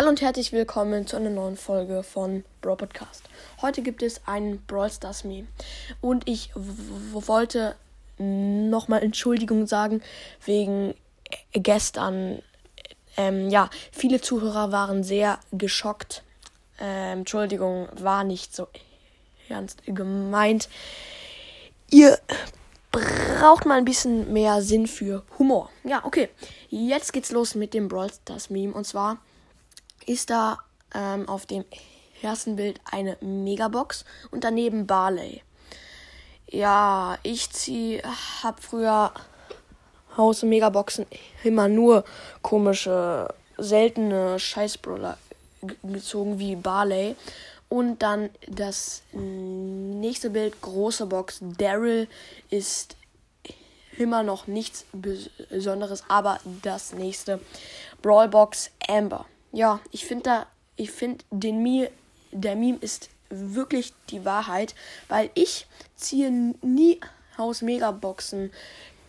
Hallo und herzlich willkommen zu einer neuen Folge von Brawl Podcast. Heute gibt es ein Brawl Stars Meme und ich wollte nochmal Entschuldigung sagen wegen gestern. Ähm, ja, viele Zuhörer waren sehr geschockt. Ähm, Entschuldigung, war nicht so ernst gemeint. Ihr braucht mal ein bisschen mehr Sinn für Humor. Ja, okay. Jetzt geht's los mit dem Brawl Stars Meme und zwar ist da ähm, auf dem ersten Bild eine Megabox und daneben Barley. Ja, ich ziehe, hab früher Haus- Megaboxen immer nur komische, seltene Scheißbrawler gezogen wie Barley. Und dann das nächste Bild, große Box. Daryl ist immer noch nichts Besonderes, aber das nächste Brawlbox Amber ja, ich finde da, ich finde den Meme, der Meme ist wirklich die Wahrheit, weil ich ziehe nie Haus Megaboxen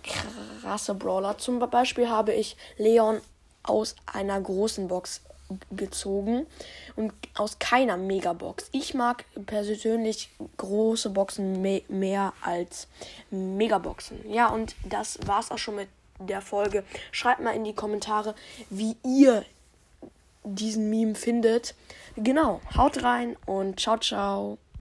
krasse Brawler. Zum Beispiel habe ich Leon aus einer großen Box gezogen und aus keiner Megabox. Ich mag persönlich große Boxen me mehr als Megaboxen. Ja, und das war's auch schon mit der Folge. Schreibt mal in die Kommentare, wie ihr diesen Meme findet. Genau, haut rein und ciao, ciao.